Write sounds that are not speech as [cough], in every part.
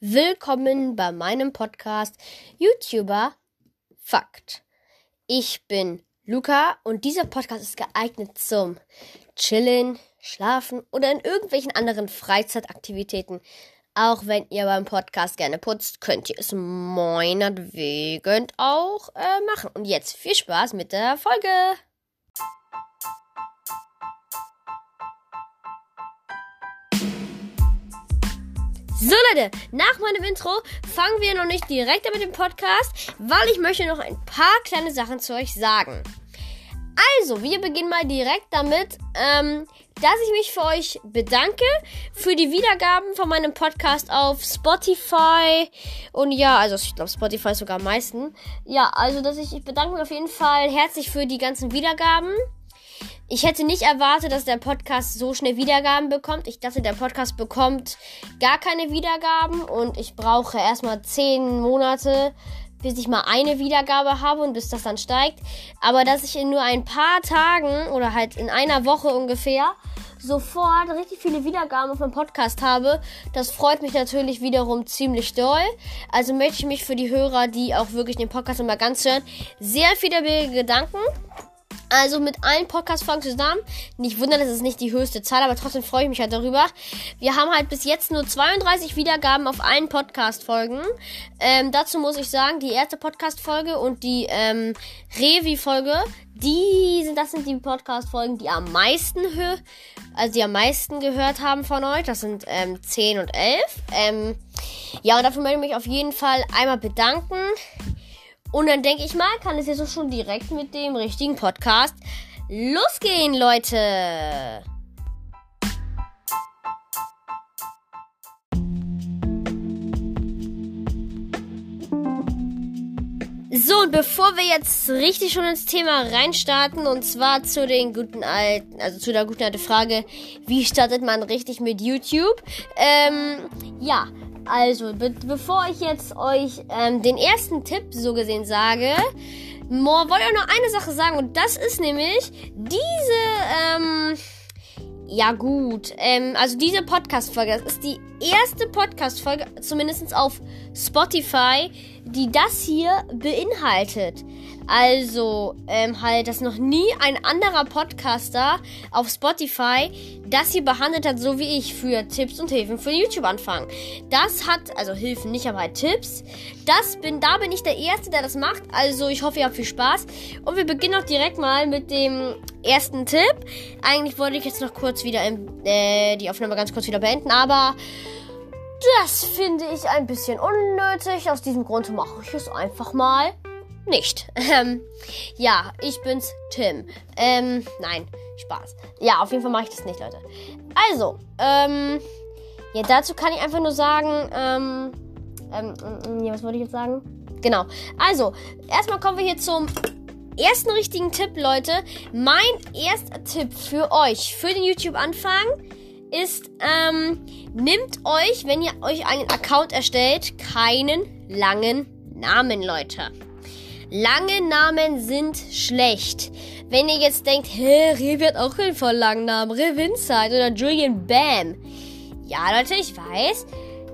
Willkommen bei meinem Podcast YouTuber Fakt. Ich bin Luca und dieser Podcast ist geeignet zum Chillen, Schlafen oder in irgendwelchen anderen Freizeitaktivitäten. Auch wenn ihr beim Podcast gerne putzt, könnt ihr es meinetwegen auch äh, machen. Und jetzt viel Spaß mit der Folge. So Leute, nach meinem Intro fangen wir noch nicht direkt mit dem Podcast, weil ich möchte noch ein paar kleine Sachen zu euch sagen. Also, wir beginnen mal direkt damit, ähm, dass ich mich für euch bedanke für die Wiedergaben von meinem Podcast auf Spotify und ja, also ich glaube Spotify ist sogar am meisten. Ja, also dass ich, ich bedanke mich auf jeden Fall herzlich für die ganzen Wiedergaben. Ich hätte nicht erwartet, dass der Podcast so schnell Wiedergaben bekommt. Ich dachte, der Podcast bekommt gar keine Wiedergaben und ich brauche erstmal zehn Monate, bis ich mal eine Wiedergabe habe und bis das dann steigt. Aber dass ich in nur ein paar Tagen oder halt in einer Woche ungefähr sofort richtig viele Wiedergaben auf meinem Podcast habe, das freut mich natürlich wiederum ziemlich doll. Also möchte ich mich für die Hörer, die auch wirklich den Podcast immer ganz hören, sehr viel dafür bedanken. Also mit allen Podcast-Folgen zusammen. Nicht wundern, das ist nicht die höchste Zahl, aber trotzdem freue ich mich halt darüber. Wir haben halt bis jetzt nur 32 Wiedergaben auf allen Podcast-Folgen. Ähm, dazu muss ich sagen, die erste Podcast-Folge und die ähm, Revi-Folge, die sind, das sind die Podcast-Folgen, die am meisten hö also die am meisten gehört haben von euch. Das sind ähm, 10 und 11. Ähm, ja, und dafür möchte ich mich auf jeden Fall einmal bedanken. Und dann denke ich mal, kann es jetzt auch schon direkt mit dem richtigen Podcast losgehen, Leute. So, und bevor wir jetzt richtig schon ins Thema reinstarten, und zwar zu den guten alten, also zu der guten alten Frage, wie startet man richtig mit YouTube? Ähm, ja, also, be bevor ich jetzt euch ähm, den ersten Tipp so gesehen sage, wollte ich auch noch eine Sache sagen. Und das ist nämlich diese, ähm, ja gut, ähm, also diese Podcast-Folge, das ist die erste Podcast-Folge, zumindest auf Spotify, die das hier beinhaltet. Also, ähm, halt, dass noch nie ein anderer Podcaster auf Spotify das hier behandelt hat, so wie ich, für Tipps und Hilfen für YouTube-Anfang. Das hat, also Hilfen nicht, aber halt Tipps. Das bin, da bin ich der Erste, der das macht. Also, ich hoffe, ihr habt viel Spaß. Und wir beginnen auch direkt mal mit dem ersten Tipp. Eigentlich wollte ich jetzt noch kurz wieder im, äh, die Aufnahme ganz kurz wieder beenden, aber das finde ich ein bisschen unnötig. Aus diesem Grund mache ich es einfach mal nicht. [laughs] Ähm, ja, ich bin's, Tim. Ähm, nein, Spaß. Ja, auf jeden Fall mache ich das nicht, Leute. Also, ähm, ja, dazu kann ich einfach nur sagen, ähm, ähm, ähm ja, was wollte ich jetzt sagen? Genau. Also, erstmal kommen wir hier zum ersten richtigen Tipp, Leute. Mein erster Tipp für euch, für den YouTube-Anfang, ist, ähm, nimmt euch, wenn ihr euch einen Account erstellt, keinen langen Namen, Leute. Lange Namen sind schlecht. Wenn ihr jetzt denkt, hä, Revi hat auch einen voll langen Namen, Revinzeit oder Julian Bam. Ja, Leute, ich weiß.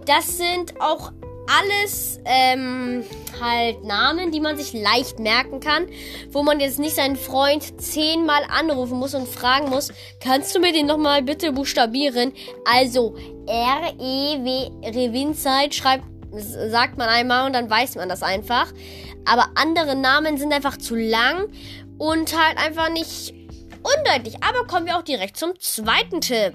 Das sind auch alles ähm, halt Namen, die man sich leicht merken kann, wo man jetzt nicht seinen Freund zehnmal anrufen muss und fragen muss, kannst du mir den nochmal bitte buchstabieren? Also R-E-W Revinzeit schreibt sagt man einmal und dann weiß man das einfach. Aber andere Namen sind einfach zu lang und halt einfach nicht undeutlich. Aber kommen wir auch direkt zum zweiten Tipp.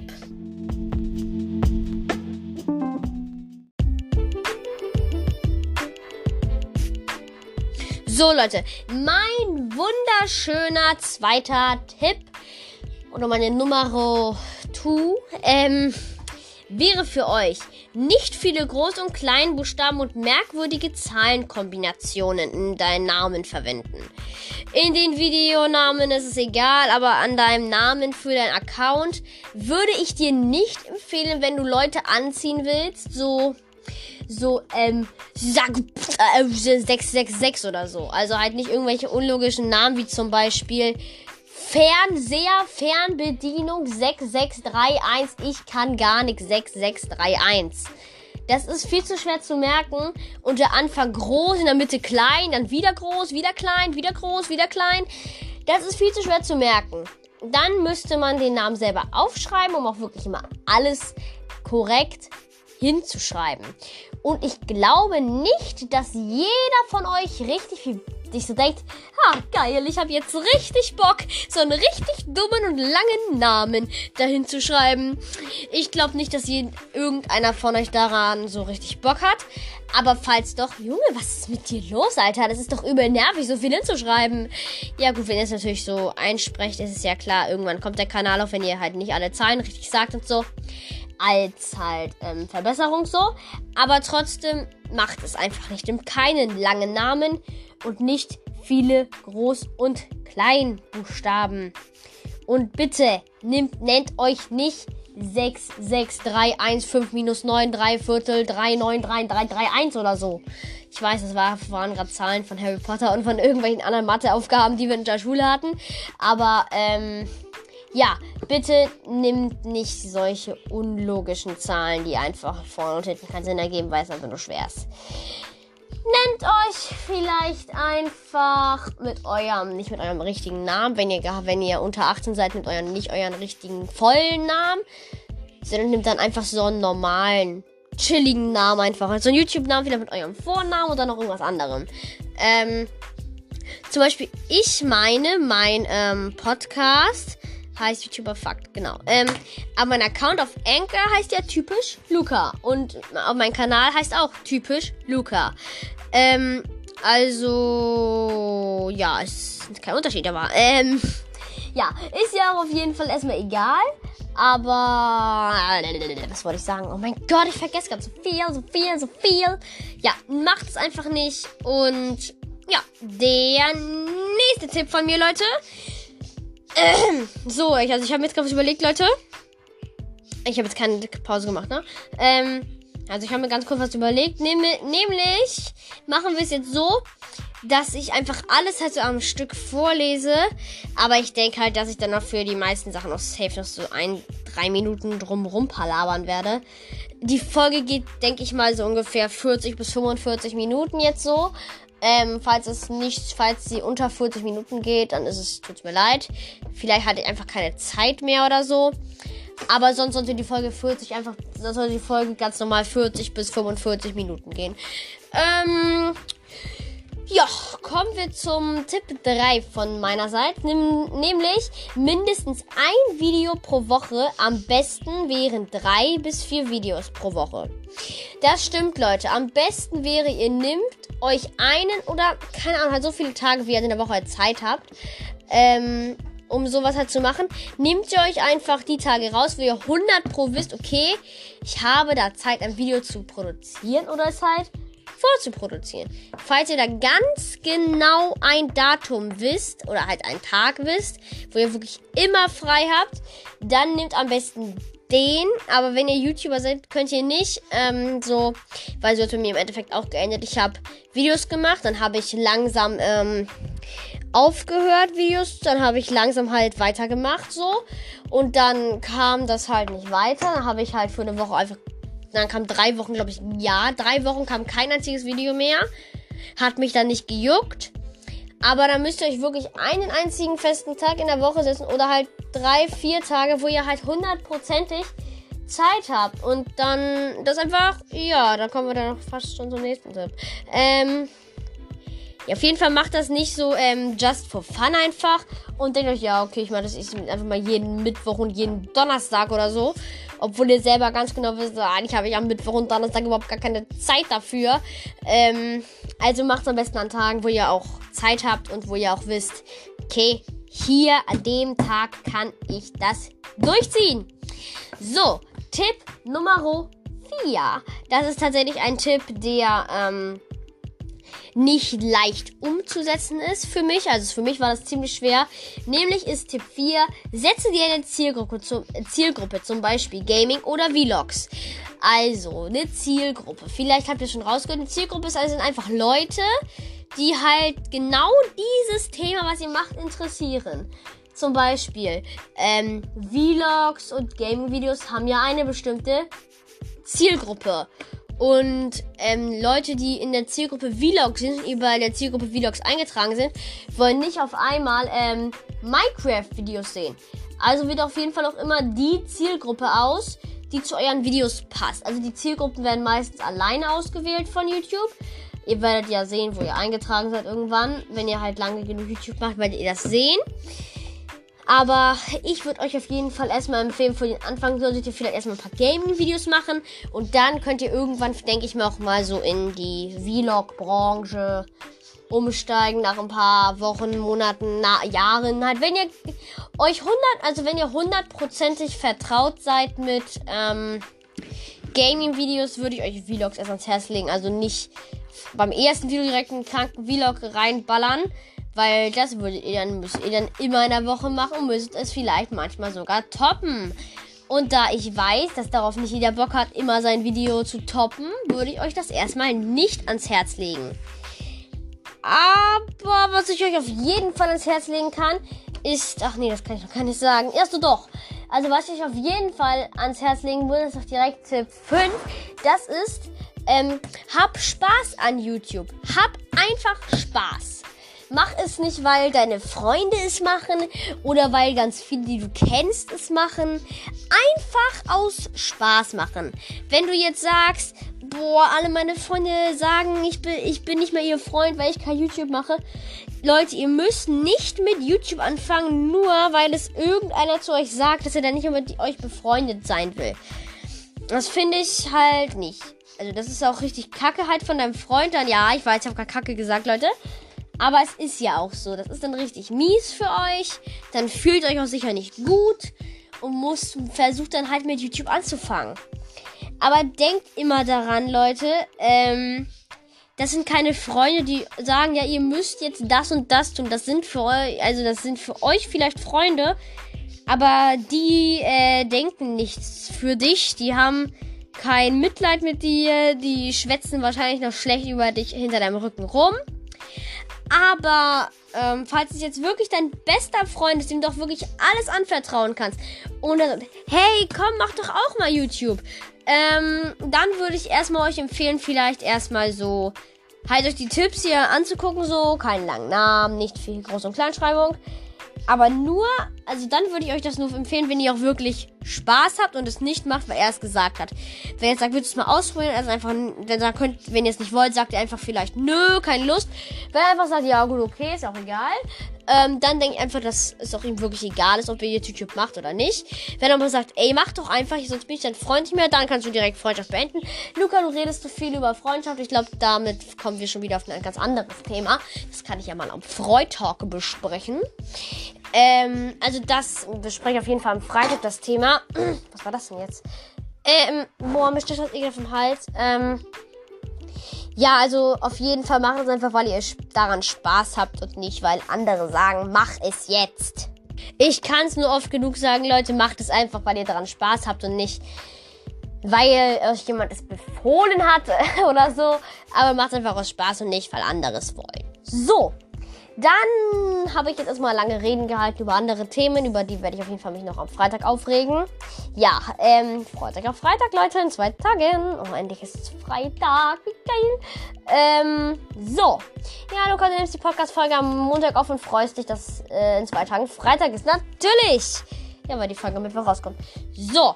So Leute, mein wunderschöner zweiter Tipp oder meine Nummer 2 ähm, wäre für euch nicht viele Groß- und Kleinbuchstaben und merkwürdige Zahlenkombinationen in deinen Namen verwenden. In den Videonamen ist es egal, aber an deinem Namen für deinen Account würde ich dir nicht empfehlen, wenn du Leute anziehen willst, so so, ähm, sag, äh, 666 oder so. Also halt nicht irgendwelche unlogischen Namen wie zum Beispiel Fernseher, Fernbedienung 6631. Ich kann gar nichts 6631. Das ist viel zu schwer zu merken. Und der Anfang groß, in der Mitte klein, dann wieder groß, wieder klein, wieder groß, wieder klein. Das ist viel zu schwer zu merken. Dann müsste man den Namen selber aufschreiben, um auch wirklich immer alles korrekt hinzuschreiben. Und ich glaube nicht, dass jeder von euch richtig viel sich so denkt, ha, geil, ich habe jetzt richtig Bock, so einen richtig dummen und langen Namen dahin zu schreiben. Ich glaube nicht, dass jeden, irgendeiner von euch daran so richtig Bock hat. Aber falls doch, Junge, was ist mit dir los, Alter? Das ist doch übel nervig, so viel hinzuschreiben. Ja gut, wenn ihr es natürlich so einsprecht, ist es ja klar, irgendwann kommt der Kanal auf, wenn ihr halt nicht alle Zahlen richtig sagt und so. Als halt ähm, Verbesserung so. Aber trotzdem macht es einfach nicht. Nimmt keinen langen Namen und nicht viele Groß- und Kleinbuchstaben. Und bitte nimmt, nennt euch nicht 6, 6, 3, 1, 5, minus 9, 3 Viertel, 3, 9, 3, 3, 3, 1 oder so. Ich weiß, das war, waren gerade Zahlen von Harry Potter und von irgendwelchen anderen Matheaufgaben, die wir in der Schule hatten. Aber, ähm, ja, bitte nimmt nicht solche unlogischen Zahlen, die einfach vorne und hinten keinen Sinn ergeben, weil es einfach nur schwer ist. Nennt euch vielleicht einfach mit eurem, nicht mit eurem richtigen Namen, wenn ihr, wenn ihr unter 18 seid, mit eurem, nicht euren richtigen vollen Namen, sondern nimmt dann einfach so einen normalen, chilligen Namen einfach. Also einen YouTube-Namen wieder mit eurem Vornamen oder noch irgendwas anderem. Ähm, zum Beispiel, ich meine, mein ähm, Podcast heißt YouTuber Fakt, genau. Ähm, aber mein Account auf Anchor heißt ja typisch Luca. Und auf meinem Kanal heißt auch typisch Luca. Ähm, also, ja, es ist kein Unterschied, aber, ähm, [laughs] ja, ist ja auch auf jeden Fall erstmal egal. Aber, was wollte ich sagen? Oh mein Gott, ich vergesse gerade so viel, so viel, so viel. Ja, macht es einfach nicht. Und, ja, der nächste Tipp von mir, Leute. [clears throat] So, ich, also ich habe mir jetzt gerade überlegt, Leute. Ich habe jetzt keine Pause gemacht, ne? Ähm, also ich habe mir ganz kurz was überlegt. Nehm, nämlich machen wir es jetzt so, dass ich einfach alles halt so am Stück vorlese. Aber ich denke halt, dass ich dann noch für die meisten Sachen noch safe noch so ein, drei Minuten drumrum palabern werde. Die Folge geht, denke ich mal, so ungefähr 40 bis 45 Minuten jetzt so. Ähm, falls es nicht, falls sie unter 40 Minuten geht, dann ist es, tut's mir leid. Vielleicht hatte ich einfach keine Zeit mehr oder so. Aber sonst sollte die Folge 40 einfach, sonst sollte die Folge ganz normal 40 bis 45 Minuten gehen. Ähm, ja, kommen wir zum Tipp 3 von meiner Seite. nämlich mindestens ein Video pro Woche. Am besten wären drei bis vier Videos pro Woche. Das stimmt, Leute. Am besten wäre, ihr nehmt euch einen oder, keine Ahnung, halt so viele Tage, wie ihr in der Woche Zeit habt. Ähm, um sowas halt zu machen, nehmt ihr euch einfach die Tage raus, wo ihr 100 pro wisst, okay, ich habe da Zeit, ein Video zu produzieren oder es halt vorzuproduzieren. Falls ihr da ganz genau ein Datum wisst oder halt einen Tag wisst, wo ihr wirklich immer frei habt, dann nehmt am besten den. Aber wenn ihr YouTuber seid, könnt ihr nicht ähm, so, weil so hat bei mir im Endeffekt auch geendet. Ich habe Videos gemacht, dann habe ich langsam ähm, aufgehört, Videos. Dann habe ich langsam halt weitergemacht so. Und dann kam das halt nicht weiter. Dann habe ich halt für eine Woche einfach. Dann kam drei Wochen, glaube ich, ja, drei Wochen kam kein einziges Video mehr. Hat mich dann nicht gejuckt. Aber dann müsst ihr euch wirklich einen einzigen festen Tag in der Woche setzen oder halt drei, vier Tage, wo ihr halt hundertprozentig Zeit habt. Und dann das einfach, ja, da kommen wir dann noch fast schon zum nächsten Tipp. Ähm, ja, auf jeden Fall macht das nicht so ähm, just for fun einfach und denkt euch, ja, okay, ich mache das einfach mal jeden Mittwoch und jeden Donnerstag oder so. Obwohl ihr selber ganz genau wisst, eigentlich habe ich am Mittwoch und Donnerstag überhaupt gar keine Zeit dafür. Ähm, also macht es am besten an Tagen, wo ihr auch Zeit habt und wo ihr auch wisst, okay, hier an dem Tag kann ich das durchziehen. So, Tipp Nummer 4. Das ist tatsächlich ein Tipp, der ähm, nicht leicht umzusetzen ist für mich. Also für mich war das ziemlich schwer. Nämlich ist Tipp 4, setze dir eine Zielgruppe, zum, Zielgruppe, zum Beispiel Gaming oder Vlogs. Also, eine Zielgruppe. Vielleicht habt ihr schon rausgehört, eine Zielgruppe ist also einfach Leute, die halt genau dieses Thema, was ihr macht, interessieren. Zum Beispiel ähm, Vlogs und Gaming-Videos haben ja eine bestimmte Zielgruppe. Und ähm, Leute, die in der Zielgruppe Vlogs sind, über der Zielgruppe Vlogs eingetragen sind, wollen nicht auf einmal ähm, Minecraft-Videos sehen. Also wird auf jeden Fall auch immer die Zielgruppe aus, die zu euren Videos passt. Also die Zielgruppen werden meistens alleine ausgewählt von YouTube. Ihr werdet ja sehen, wo ihr eingetragen seid irgendwann. Wenn ihr halt lange genug YouTube macht, werdet ihr das sehen. Aber ich würde euch auf jeden Fall erstmal empfehlen, für den Anfang solltet ihr vielleicht erstmal ein paar Gaming-Videos machen. Und dann könnt ihr irgendwann, denke ich mal, auch mal so in die Vlog-Branche umsteigen nach ein paar Wochen, Monaten, na, Jahren. Halt, wenn ihr euch 100, also wenn ihr hundertprozentig vertraut seid mit ähm, Gaming-Videos, würde ich euch Vlogs erst ans Herz legen. Also nicht beim ersten Video direkt einen kranken Vlog reinballern, weil das würdet ihr dann, müsst ihr dann immer in der Woche machen und müsst es vielleicht manchmal sogar toppen. Und da ich weiß, dass darauf nicht jeder Bock hat, immer sein Video zu toppen, würde ich euch das erstmal nicht ans Herz legen. Aber was ich euch auf jeden Fall ans Herz legen kann, ist. Ach nee, das kann ich noch gar nicht sagen. Erst du doch. Also, was ich auf jeden Fall ans Herz legen würde, ist doch direkt Tipp 5. Das ist, ähm, hab Spaß an YouTube. Hab einfach Spaß. Mach es nicht, weil deine Freunde es machen oder weil ganz viele, die du kennst, es machen. Einfach aus Spaß machen. Wenn du jetzt sagst, boah, alle meine Freunde sagen, ich bin, ich bin nicht mehr ihr Freund, weil ich kein YouTube mache. Leute, ihr müsst nicht mit YouTube anfangen, nur weil es irgendeiner zu euch sagt, dass er dann nicht mehr mit euch befreundet sein will. Das finde ich halt nicht. Also das ist auch richtig kacke halt von deinem Freund dann. Ja, ich weiß, ich habe gerade kacke gesagt, Leute. Aber es ist ja auch so. Das ist dann richtig mies für euch. Dann fühlt euch auch sicher nicht gut und muss versucht dann halt mit YouTube anzufangen. Aber denkt immer daran, Leute. Ähm, das sind keine Freunde, die sagen, ja, ihr müsst jetzt das und das tun. Das sind für euch, also das sind für euch vielleicht Freunde, aber die äh, denken nichts für dich. Die haben kein Mitleid mit dir. Die schwätzen wahrscheinlich noch schlecht über dich hinter deinem Rücken rum. Aber ähm, falls es jetzt wirklich dein bester Freund ist, dem doch wirklich alles anvertrauen kannst, sagt, hey, komm, mach doch auch mal YouTube, ähm, dann würde ich erstmal euch empfehlen, vielleicht erstmal so, halt euch die Tipps hier anzugucken, so, keinen langen Namen, nicht viel Groß- und Kleinschreibung. Aber nur, also dann würde ich euch das nur empfehlen, wenn ihr auch wirklich Spaß habt und es nicht macht, weil er es gesagt hat. Wenn ihr jetzt sagt, würdest du es mal ausprobieren, also einfach, wenn ihr, könnt, wenn ihr es nicht wollt, sagt ihr einfach vielleicht, nö, keine Lust. Wenn er einfach sagt, ja gut, okay, ist auch egal, ähm, dann denke ich einfach, dass es auch ihm wirklich egal ist, ob ihr YouTube macht oder nicht. Wenn er aber sagt, ey, mach doch einfach, sonst bin ich dein Freund nicht mehr, dann kannst du direkt Freundschaft beenden. Luca, du redest zu viel über Freundschaft. Ich glaube, damit kommen wir schon wieder auf ein ganz anderes Thema. Das kann ich ja mal am Freitag besprechen. Ähm, also das bespreche auf jeden Fall am Freitag das Thema. [clears throat] Was war das denn jetzt? Ähm, boah, mir steht das auf dem Hals. Ähm, ja, also auf jeden Fall macht es einfach, weil ihr daran Spaß habt und nicht, weil andere sagen, mach es jetzt. Ich kann es nur oft genug sagen, Leute, macht es einfach, weil ihr daran Spaß habt und nicht, weil euch jemand es befohlen hat [laughs] oder so. Aber macht es einfach aus Spaß und nicht, weil andere es wollen. So, dann habe ich jetzt erstmal lange Reden gehalten über andere Themen, über die werde ich auf jeden Fall mich noch am Freitag aufregen. Ja, ähm, Freitag auf Freitag, Leute, in zwei Tagen. Oh, endlich ist es Freitag, wie geil. Ähm, so. Ja, Luca, du nimmst die Podcast-Folge am Montag auf und freust dich, dass äh, in zwei Tagen Freitag ist. Natürlich. Ja, weil die Folge Mittwoch rauskommt. So.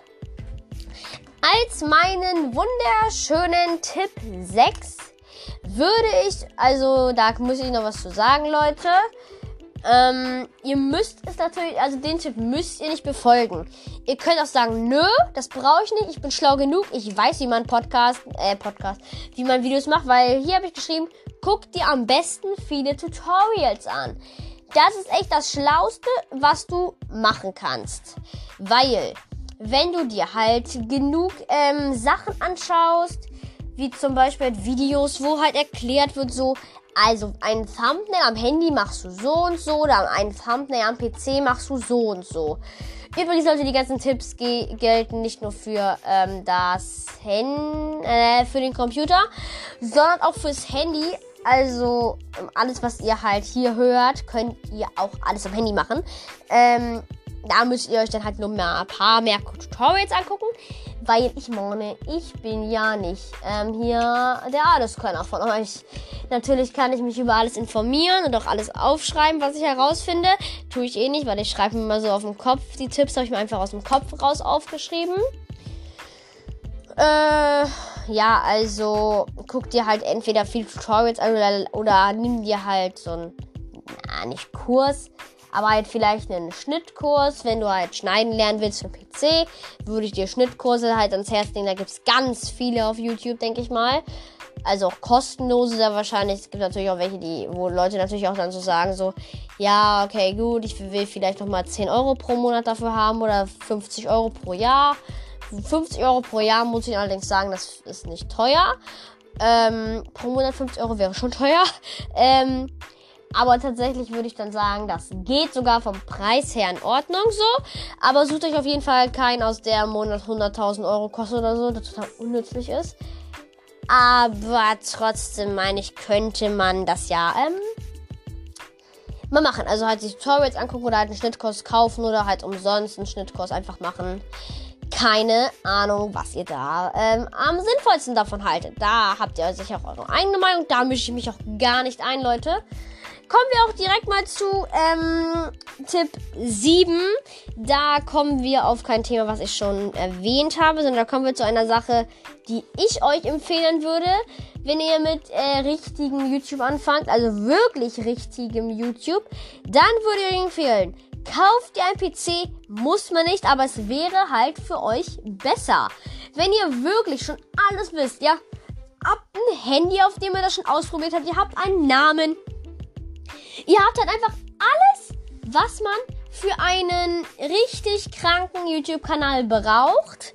Als meinen wunderschönen Tipp 6 würde ich, also da muss ich noch was zu sagen, Leute. Ähm, ihr müsst es natürlich, also den Tipp müsst ihr nicht befolgen. Ihr könnt auch sagen, nö, das brauche ich nicht, ich bin schlau genug, ich weiß, wie man Podcast, äh, Podcast, wie man Videos macht, weil hier habe ich geschrieben, guck dir am besten viele Tutorials an. Das ist echt das Schlauste, was du machen kannst. Weil, wenn du dir halt genug ähm, Sachen anschaust, wie zum Beispiel Videos, wo halt erklärt wird, so, also ein Thumbnail am Handy machst du so und so, oder ein Thumbnail am PC machst du so und so. Übrigens sollte die ganzen Tipps gelten nicht nur für ähm, das Handy, äh, für den Computer, sondern auch fürs Handy. Also alles, was ihr halt hier hört, könnt ihr auch alles am Handy machen. Ähm, da müsst ihr euch dann halt nur mehr ein paar mehr Tutorials angucken, weil ich meine, ich bin ja nicht ähm, hier der Alleskönner von euch. Natürlich kann ich mich über alles informieren und auch alles aufschreiben, was ich herausfinde. Tue ich eh nicht, weil ich schreibe mir mal so auf dem Kopf. Die Tipps habe ich mir einfach aus dem Kopf raus aufgeschrieben. Äh, ja, also guck dir halt entweder viele Tutorials an oder, oder nimm dir halt so ein, na, nicht Kurs, aber halt vielleicht einen Schnittkurs, wenn du halt schneiden lernen willst für PC, würde ich dir Schnittkurse halt ans Herz legen. Da gibt es ganz viele auf YouTube, denke ich mal. Also auch kostenlose da wahrscheinlich. Es gibt natürlich auch welche, die, wo Leute natürlich auch dann so sagen, so, ja, okay, gut, ich will vielleicht nochmal 10 Euro pro Monat dafür haben oder 50 Euro pro Jahr. 50 Euro pro Jahr muss ich allerdings sagen, das ist nicht teuer. Ähm, pro Monat 50 Euro wäre schon teuer. [laughs] Ähm, aber tatsächlich würde ich dann sagen, das geht sogar vom Preis her in Ordnung so. Aber sucht euch auf jeden Fall keinen aus, der im Monat 100.000 Euro kostet oder so, der total unnützlich ist. Aber trotzdem meine ich, könnte man das ja ähm, mal machen. Also halt sich Tutorials angucken oder halt einen Schnittkurs kaufen oder halt umsonst einen Schnittkurs einfach machen. Keine Ahnung, was ihr da ähm, am sinnvollsten davon haltet. Da habt ihr sicher auch eure eigene Meinung. Da mische ich mich auch gar nicht ein, Leute. Kommen wir auch direkt mal zu ähm, Tipp 7. Da kommen wir auf kein Thema, was ich schon erwähnt habe, sondern da kommen wir zu einer Sache, die ich euch empfehlen würde, wenn ihr mit äh, richtigem YouTube anfangt, also wirklich richtigem YouTube, dann würde ich euch empfehlen, kauft ihr ein PC, muss man nicht, aber es wäre halt für euch besser. Wenn ihr wirklich schon alles wisst, ja, habt ein Handy, auf dem ihr das schon ausprobiert habt, ihr habt einen Namen, Ihr habt halt einfach alles, was man für einen richtig kranken YouTube-Kanal braucht.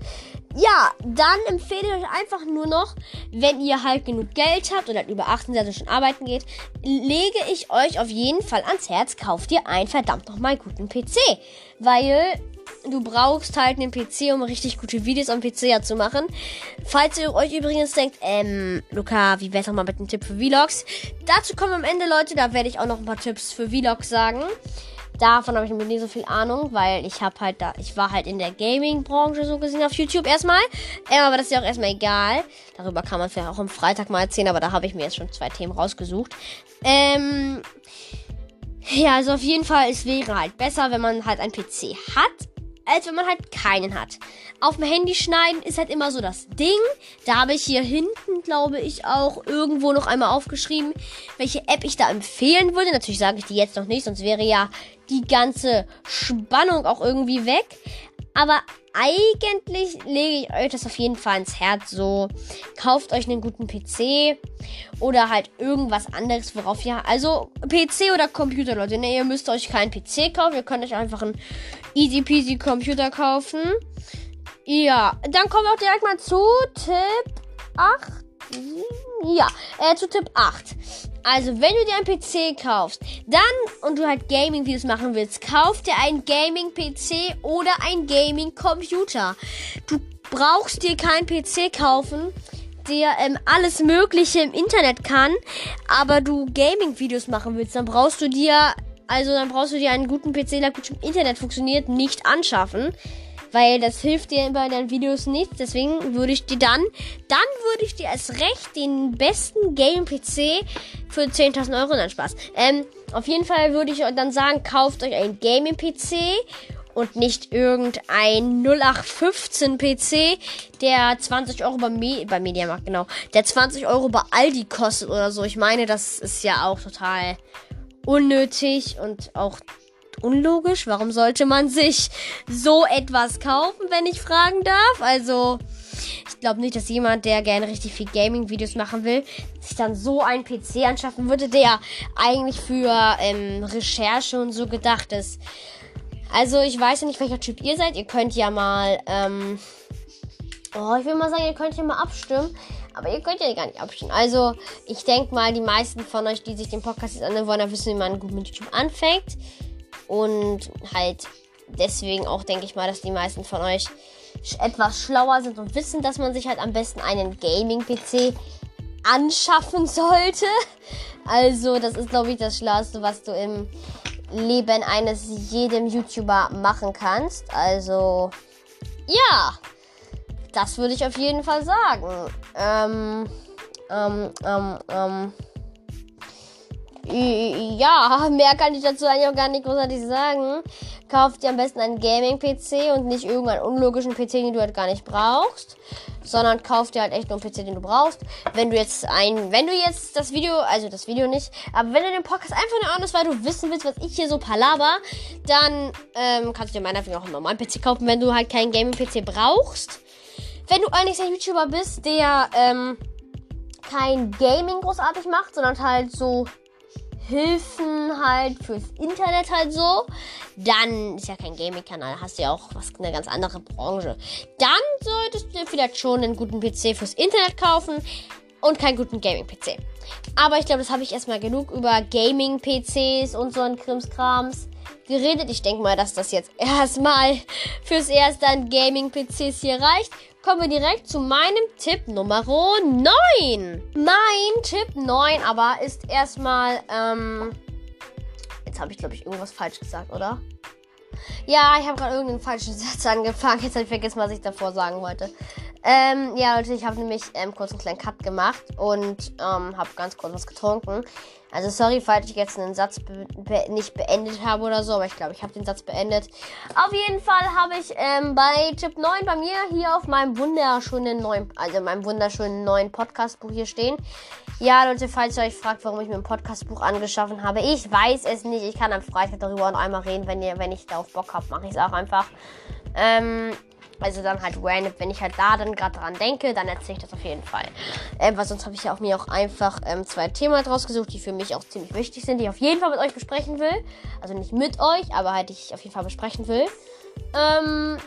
Ja, dann empfehle ich euch einfach nur noch, wenn ihr halt genug Geld habt oder über 18 Jahre schon arbeiten geht, lege ich euch auf jeden Fall ans Herz, kauft ihr einen verdammt nochmal guten PC. Weil du brauchst halt einen PC, um richtig gute Videos am PC zu machen. Falls ihr euch übrigens denkt, ähm, Luca, wie wär's noch mal mit einem Tipp für Vlogs? Dazu kommen am Ende, Leute, da werde ich auch noch ein paar Tipps für Vlogs sagen. Davon habe ich mir nie so viel Ahnung, weil ich habe halt da, ich war halt in der Gaming-Branche so gesehen auf YouTube erstmal. Ähm, aber das ist ja auch erstmal egal. Darüber kann man vielleicht auch am Freitag mal erzählen, aber da habe ich mir jetzt schon zwei Themen rausgesucht. Ähm, ja, also auf jeden Fall, es wäre halt besser, wenn man halt einen PC hat als wenn man halt keinen hat. Auf dem Handy schneiden ist halt immer so das Ding. Da habe ich hier hinten, glaube ich, auch irgendwo noch einmal aufgeschrieben, welche App ich da empfehlen würde. Natürlich sage ich die jetzt noch nicht, sonst wäre ja die ganze Spannung auch irgendwie weg. Aber eigentlich lege ich euch das auf jeden Fall ins Herz. So, kauft euch einen guten PC oder halt irgendwas anderes, worauf ihr. Also, PC oder Computer, Leute. Ne, ihr müsst euch keinen PC kaufen. Ihr könnt euch einfach einen easy peasy Computer kaufen. Ja, dann kommen wir auch direkt mal zu Tipp 8. Ja, äh, zu Tipp 8. Also, wenn du dir einen PC kaufst, dann und du halt Gaming-Videos machen willst, kauf dir einen Gaming-PC oder einen Gaming-Computer. Du brauchst dir keinen PC kaufen, der ähm, alles Mögliche im Internet kann, aber du Gaming-Videos machen willst, dann brauchst du dir, also dann brauchst du dir einen guten PC, der gut im Internet funktioniert, nicht anschaffen weil das hilft dir bei deinen Videos nichts. Deswegen würde ich dir dann, dann würde ich dir erst recht den besten Game-PC für 10.000 Euro, dann Spaß. Ähm, auf jeden Fall würde ich dann sagen, kauft euch einen Gaming-PC und nicht irgendein 0815 PC, der 20 Euro bei, Me bei Mediamarkt, genau, der 20 Euro bei Aldi kostet oder so. Ich meine, das ist ja auch total unnötig und auch unlogisch. Warum sollte man sich so etwas kaufen, wenn ich fragen darf? Also, ich glaube nicht, dass jemand, der gerne richtig viel Gaming-Videos machen will, sich dann so einen PC anschaffen würde, der eigentlich für ähm, Recherche und so gedacht ist. Also, ich weiß ja nicht, welcher Typ ihr seid. Ihr könnt ja mal, ähm, oh, ich will mal sagen, ihr könnt ja mal abstimmen. Aber ihr könnt ja gar nicht abstimmen. Also, ich denke mal, die meisten von euch, die sich den Podcast jetzt anhören wollen, wissen, wie man gut mit YouTube anfängt. Und halt deswegen auch denke ich mal, dass die meisten von euch etwas schlauer sind und wissen, dass man sich halt am besten einen Gaming-PC anschaffen sollte. [laughs] Also, das ist, glaube ich, das Schlauste, was du im Leben eines jedem YouTuber machen kannst. Also, ja, das würde ich auf jeden Fall sagen. Ähm, ähm, ähm, ähm. Ja, mehr kann ich dazu eigentlich auch gar nicht großartig sagen. Kauf dir am besten einen Gaming-PC und nicht irgendeinen unlogischen PC, den du halt gar nicht brauchst. Sondern kauf dir halt echt nur einen PC, den du brauchst. Wenn du jetzt ein, wenn du jetzt das Video, also das Video nicht, aber wenn du den Podcast einfach nur anhörst, weil du wissen willst, was ich hier so palaber, dann ähm, kannst du dir meinetwegen auch einen normalen PC kaufen, wenn du halt keinen Gaming-PC brauchst. Wenn du eigentlich ein YouTuber bist, der ähm, kein Gaming großartig macht, sondern halt so Hilfen halt fürs Internet halt so, dann ist ja kein Gaming-Kanal, hast du ja auch was, eine ganz andere Branche. Dann solltest du dir vielleicht schon einen guten PC fürs Internet kaufen und keinen guten Gaming-PC. Aber ich glaube, das habe ich erstmal genug über Gaming-PCs und so ein Krimskrams geredet. Ich denke mal, dass das jetzt erstmal fürs Erste an Gaming-PCs hier reicht kommen wir direkt zu meinem Tipp Nummer 9. Mein Tipp 9 aber ist erstmal, ähm, jetzt habe ich glaube ich irgendwas falsch gesagt, oder? Ja, ich habe gerade irgendeinen falschen [laughs] Satz angefangen. Jetzt habe ich vergessen, was ich davor sagen wollte. Ähm, ja, Leute, ich habe nämlich ähm, kurz einen kleinen Cut gemacht und ähm, habe ganz kurz was getrunken. Also sorry, falls ich jetzt einen Satz be be nicht beendet habe oder so, aber ich glaube, ich habe den Satz beendet. Auf jeden Fall habe ich ähm, bei Tipp 9 bei mir hier auf meinem wunderschönen neuen, also meinem wunderschönen neuen Podcastbuch hier stehen. Ja, Leute, falls ihr euch fragt, warum ich mir ein Podcastbuch angeschaffen habe, ich weiß es nicht. Ich kann am Freitag darüber noch einmal reden, wenn ihr, wenn ich darauf Bock habe, mache ich es auch einfach. Ähm, also dann halt random, wenn ich halt da dann gerade dran denke, dann erzähle ich das auf jeden Fall. Ähm, weil sonst habe ich ja auch mir auch einfach ähm, zwei Themen draus gesucht, die für mich auch ziemlich wichtig sind, die ich auf jeden Fall mit euch besprechen will. Also nicht mit euch, aber halt die ich auf jeden Fall besprechen will. Ähm,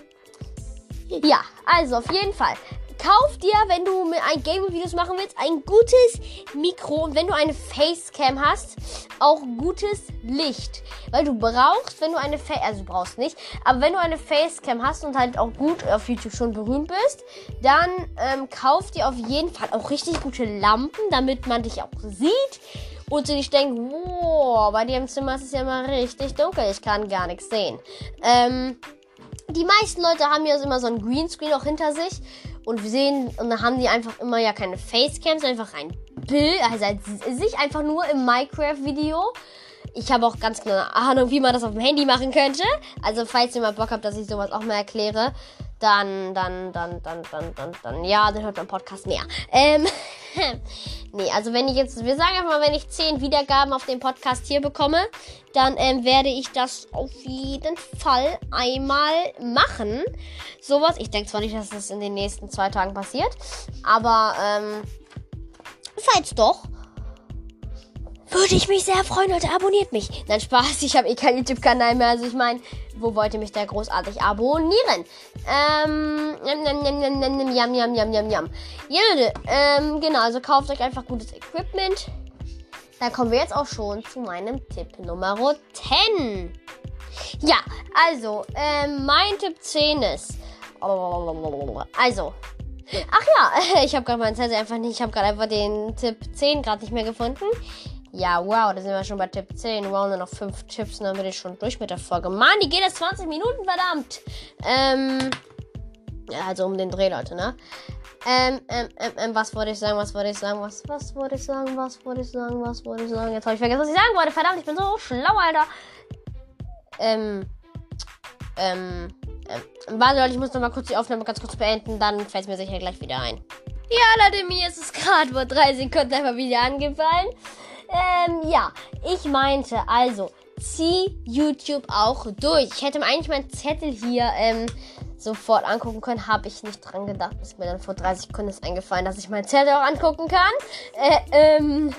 ja, also auf jeden Fall kauf dir, wenn du mit ein Gaming-Videos machen willst, ein gutes Mikro und wenn du eine Facecam hast, auch gutes Licht. Weil du brauchst, wenn du eine Fa also brauchst nicht, aber wenn du eine Facecam hast und halt auch gut auf YouTube schon berühmt bist, dann ähm, kauf dir auf jeden Fall auch richtig gute Lampen, damit man dich auch sieht und du nicht denkst, wow, bei dir im Zimmer ist es ja mal richtig dunkel, ich kann gar nichts sehen. Ähm, die meisten Leute haben ja immer so ein Greenscreen auch hinter sich und wir sehen, und dann haben die einfach immer ja keine Facecams, einfach ein Bild, also sich einfach nur im Minecraft-Video. Ich habe auch ganz keine Ahnung, wie man das auf dem Handy machen könnte. Also, falls ihr mal Bock habt, dass ich sowas auch mal erkläre, dann, dann, dann, dann, dann, dann, dann, ja, dann hört mein Podcast mehr. Ähm, [laughs] nee, also wenn ich jetzt, wir sagen einfach mal, wenn ich 10 Wiedergaben auf dem Podcast hier bekomme, dann ähm, werde ich das auf jeden Fall einmal machen. Sowas. Ich denke zwar nicht, dass das in den nächsten zwei Tagen passiert, aber ähm, falls doch, würde ich mich sehr freuen, Leute. Abonniert mich. Nein, Spaß. Ich habe eh keinen YouTube-Kanal mehr. Also ich meine, wo wollt ihr mich da großartig abonnieren? Ähm, jam, jam, jam, jam, jam, jam, jam, jam, jam. Ja, Leute, ähm, genau. Also kauft euch einfach gutes Equipment. Dann kommen wir jetzt auch schon zu meinem Tipp Nummer 10. Ja, also, ähm, mein Tipp 10 ist. Also, Ach ja, [laughs] ich habe gerade meinen Zettel einfach nicht. Ich habe gerade einfach den Tipp 10 gerade nicht mehr gefunden. Ja, wow, da sind wir schon bei Tipp 10. Wow, nur noch 5 Tipps und dann bin ich schon durch mit der Folge. Mann, die geht jetzt 20 Minuten, verdammt. Ähm, ja, also um den Dreh, Leute, ne? Ähm, ähm, ähm, ähm, was wollte ich sagen, was wollte ich sagen, was, was wollte ich sagen, was wollte ich sagen, was wollte ich sagen? Jetzt habe ich vergessen, was ich sagen wollte. Verdammt, ich bin so schlau, Alter. Ähm, ähm, ähm, warte, Leute, ich muss noch mal kurz die Aufnahme ganz kurz beenden, dann fällt es mir sicher gleich wieder ein. Ja, Leute, mir ist es gerade vor drei Sekunden einfach wieder angefallen. Ähm, ja, ich meinte also, zieh YouTube auch durch. Ich hätte mir eigentlich meinen Zettel hier ähm, sofort angucken können, habe ich nicht dran gedacht. Ist mir dann vor 30 Sekunden eingefallen, dass ich meinen Zettel auch angucken kann. Äh, ähm,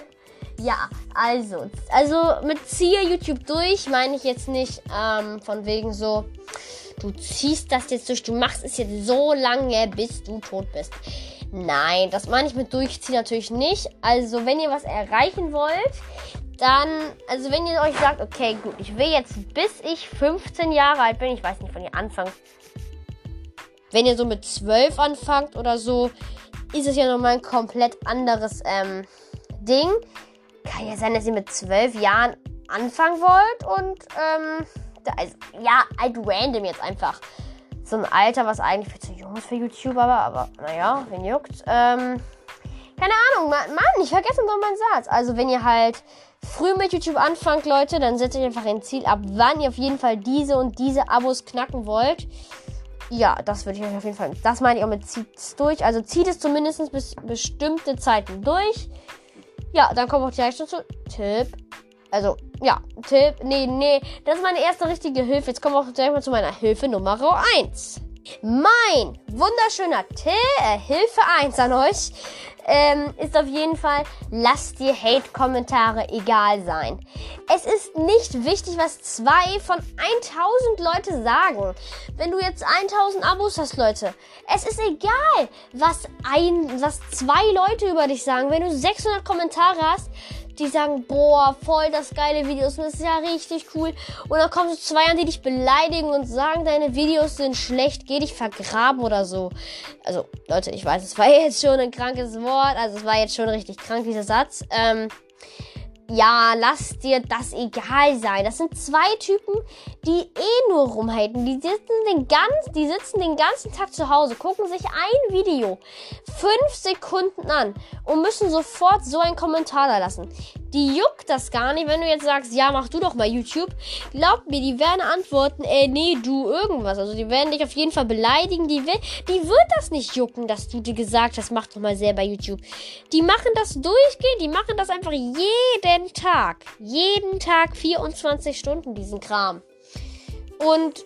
ja, also, also mit ziehe YouTube durch meine ich jetzt nicht ähm, von wegen so, du ziehst das jetzt durch, du machst es jetzt so lange, bis du tot bist. Nein, das meine ich mit durchziehen natürlich nicht. Also, wenn ihr was erreichen wollt, dann, also wenn ihr euch sagt, okay, gut, ich will jetzt bis ich 15 Jahre alt bin, ich weiß nicht, wann ihr anfangt. Wenn ihr so mit 12 anfangt oder so, ist es ja nochmal ein komplett anderes ähm, Ding. Kann ja sein, dass ihr mit zwölf Jahren anfangen wollt und ähm, da ist, ja, halt random jetzt einfach. So ein Alter, was eigentlich viel zu jung ist für YouTuber, aber, aber naja, wen juckt. Ähm, keine Ahnung, Mann, ich vergesse noch meinen Satz. Also, wenn ihr halt früh mit YouTube anfangt, Leute, dann setzt euch einfach ein Ziel ab, wann ihr auf jeden Fall diese und diese Abos knacken wollt. Ja, das würde ich euch auf jeden Fall. Das meine ich auch mit zieht es durch. Also zieht es zumindest bis bestimmte Zeiten durch. Ja, dann kommen wir auch direkt schon zu Tipp. Also, ja, Tipp. Nee, nee. Das ist meine erste richtige Hilfe. Jetzt kommen wir auch direkt mal zu meiner Hilfe Nummer 1. Mein wunderschöner Till, äh, Hilfe 1 an euch ähm, ist auf jeden Fall, lasst dir Hate-Kommentare egal sein. Es ist nicht wichtig, was zwei von 1000 Leute sagen. Wenn du jetzt 1000 Abos hast, Leute, es ist egal, was ein, was zwei Leute über dich sagen. Wenn du 600 Kommentare hast, die sagen, boah, voll das geile Video, das ist ja richtig cool. Und dann kommen so zwei an, die dich beleidigen und sagen, deine Videos sind schlecht, geh dich vergraben oder so. Also, Leute, ich weiß, es war [laughs] jetzt schon ein krankes Wort, also es war jetzt schon richtig krank, dieser Satz. Ähm, ja, lass dir das egal sein. Das sind zwei Typen, die eh nur rumhaten. Die sitzen den, ganz, die sitzen den ganzen Tag zu Hause, gucken sich ein Video fünf Sekunden an und müssen sofort so einen Kommentar da lassen. Die juckt das gar nicht, wenn du jetzt sagst, ja, mach du doch mal YouTube. Glaubt mir, die werden antworten, ey, nee, du irgendwas. Also die werden dich auf jeden Fall beleidigen. Die, will, die wird das nicht jucken, dass du dir gesagt hast, mach doch mal selber YouTube. Die machen das durchgehend, die machen das einfach jeden Tag. Jeden Tag 24 Stunden, diesen Kram. Und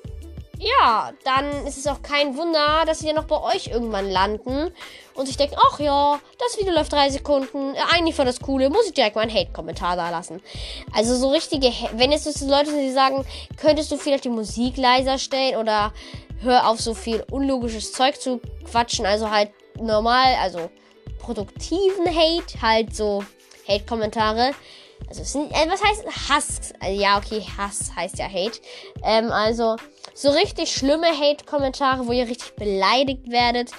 ja, dann ist es auch kein Wunder, dass sie ja noch bei euch irgendwann landen und sich denken, ach ja, das Video läuft drei Sekunden, äh, eigentlich voll das Coole, muss ich direkt mal einen Hate-Kommentar da lassen. Also so richtige, wenn es so Leute sind, die sagen, könntest du vielleicht die Musik leiser stellen oder hör auf so viel unlogisches Zeug zu quatschen, also halt normal, also produktiven Hate, halt so Hate-Kommentare. Also, sind, äh, was heißt Hass? Also, ja, okay, Hass heißt ja Hate. Ähm, also, so richtig schlimme Hate-Kommentare, wo ihr richtig beleidigt werdet.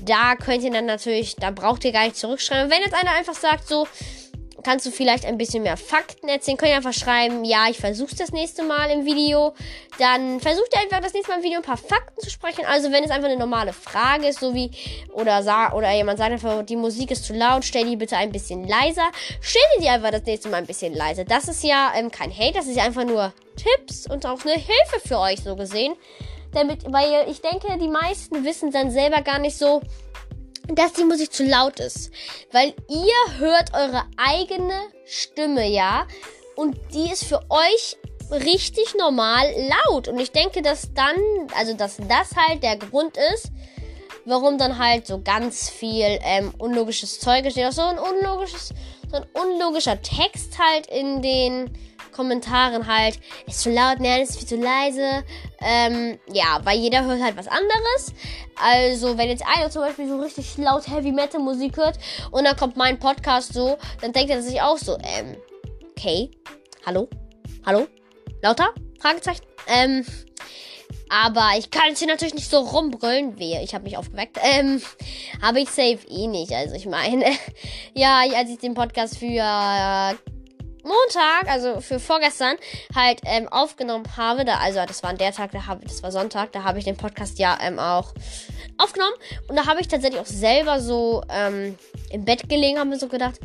Da könnt ihr dann natürlich, da braucht ihr gar nicht zurückschreiben. Wenn jetzt einer einfach sagt, so, kannst du vielleicht ein bisschen mehr Fakten erzählen. Könnt ihr einfach schreiben, ja, ich versuch's das nächste Mal im Video. Dann versucht ihr einfach das nächste Mal im Video ein paar Fakten zu sprechen. Also wenn es einfach eine normale Frage ist, so wie, oder, oder jemand sagt einfach, die Musik ist zu laut, stell die bitte ein bisschen leiser. Stell die einfach das nächste Mal ein bisschen leiser. Das ist ja ähm, kein Hate, das ist einfach nur Tipps und auch eine Hilfe für euch so gesehen. Damit, weil ich denke, die meisten wissen dann selber gar nicht so, dass die Musik zu laut ist. Weil ihr hört eure eigene Stimme, ja. Und die ist für euch richtig normal laut. Und ich denke, dass dann, also dass das halt der Grund ist, warum dann halt so ganz viel ähm, unlogisches Zeug steht. Auch so ein unlogisches, so ein unlogischer Text halt in den Kommentaren halt, ist zu laut, nein, ist viel zu leise. Ähm, ja, weil jeder hört halt was anderes. Also, wenn jetzt einer zum Beispiel so richtig laut Heavy Metal Musik hört und dann kommt mein Podcast so, dann denkt er sich auch so, ähm, okay, hallo, hallo, lauter? Fragezeichen. Ähm, aber ich kann jetzt hier natürlich nicht so rumbrüllen. Wehe, ich habe mich aufgeweckt. Ähm, habe ich safe eh nicht. Also ich meine, [laughs] ja, als ich den Podcast für Montag, also für vorgestern, halt ähm, aufgenommen habe. Da, also das war an der Tag, da habe das war Sonntag, da habe ich den Podcast ja ähm, auch aufgenommen. Und da habe ich tatsächlich auch selber so ähm, im Bett gelegen, habe mir so gedacht,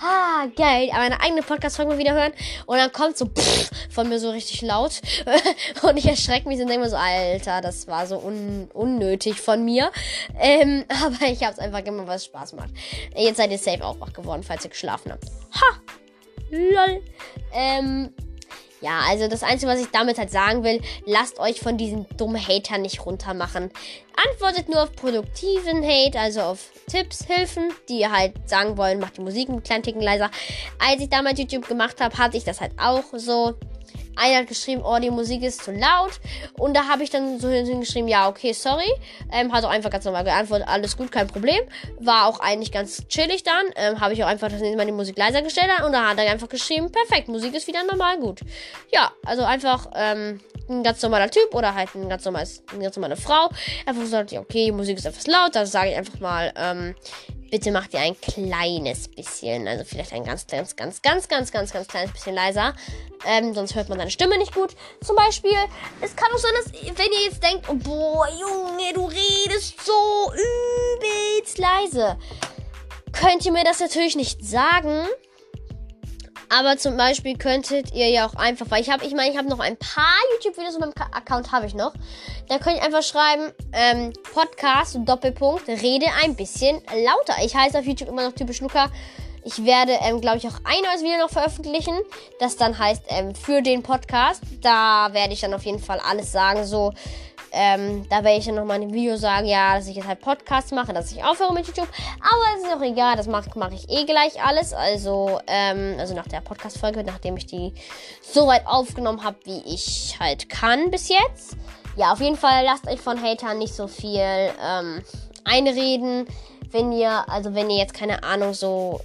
ha, geil, meine eigene Podcast-Folge wieder hören. Und dann kommt so pff, von mir so richtig laut. [laughs] und ich erschrecke mich und denke mir so, Alter, das war so un unnötig von mir. Ähm, [laughs] aber ich habe es einfach gemacht, was Spaß macht. Jetzt seid ihr safe auch wach geworden, falls ihr geschlafen habt. Ha! Lol. Ähm, ja, also das Einzige, was ich damit halt sagen will, lasst euch von diesen dummen Hatern nicht runtermachen. Antwortet nur auf produktiven Hate, also auf Tipps, Hilfen, die halt sagen wollen, macht die Musik einen kleinen Ticken leiser. Als ich damals YouTube gemacht habe, hatte ich das halt auch so. Einer hat geschrieben, oh, die Musik ist zu laut. Und da habe ich dann so hingeschrieben, ja, okay, sorry. Ähm, hat auch einfach ganz normal geantwortet, alles gut, kein Problem. War auch eigentlich ganz chillig dann. Ähm, habe ich auch einfach das nächste Mal die Musik leiser gestellt. Und da hat er einfach geschrieben, perfekt, Musik ist wieder normal gut. Ja, also einfach ähm, ein ganz normaler Typ oder halt ein ganz, normales, eine ganz normale Frau. Einfach ja, okay, Musik ist etwas laut. Dann sage ich einfach mal, ähm, bitte macht ihr ein kleines bisschen, also vielleicht ein ganz, ganz, ganz, ganz, ganz, ganz, ganz kleines bisschen leiser. Ähm, sonst hört man seine Stimme nicht gut. Zum Beispiel, es kann auch sein, dass, wenn ihr jetzt denkt, oh, boah, Junge, du redest so übelst leise, könnt ihr mir das natürlich nicht sagen. Aber zum Beispiel könntet ihr ja auch einfach, weil ich habe, ich meine, ich habe noch ein paar YouTube-Videos auf meinem Account habe ich noch. Da könnt ihr einfach schreiben, ähm, Podcast, Doppelpunkt, rede ein bisschen lauter. Ich heiße auf YouTube immer noch typisch Luca. Ich werde, ähm, glaube ich, auch ein neues Video noch veröffentlichen, das dann heißt ähm, für den Podcast. Da werde ich dann auf jeden Fall alles sagen, so ähm, da werde ich dann nochmal in dem Video sagen, ja, dass ich jetzt halt Podcasts mache, dass ich aufhöre mit YouTube. Aber es ist auch egal, das mache mach ich eh gleich alles. Also, ähm, also nach der Podcast-Folge, nachdem ich die so weit aufgenommen habe, wie ich halt kann bis jetzt. Ja, auf jeden Fall lasst euch von Hatern nicht so viel ähm, einreden. Wenn ihr, also wenn ihr jetzt keine Ahnung, so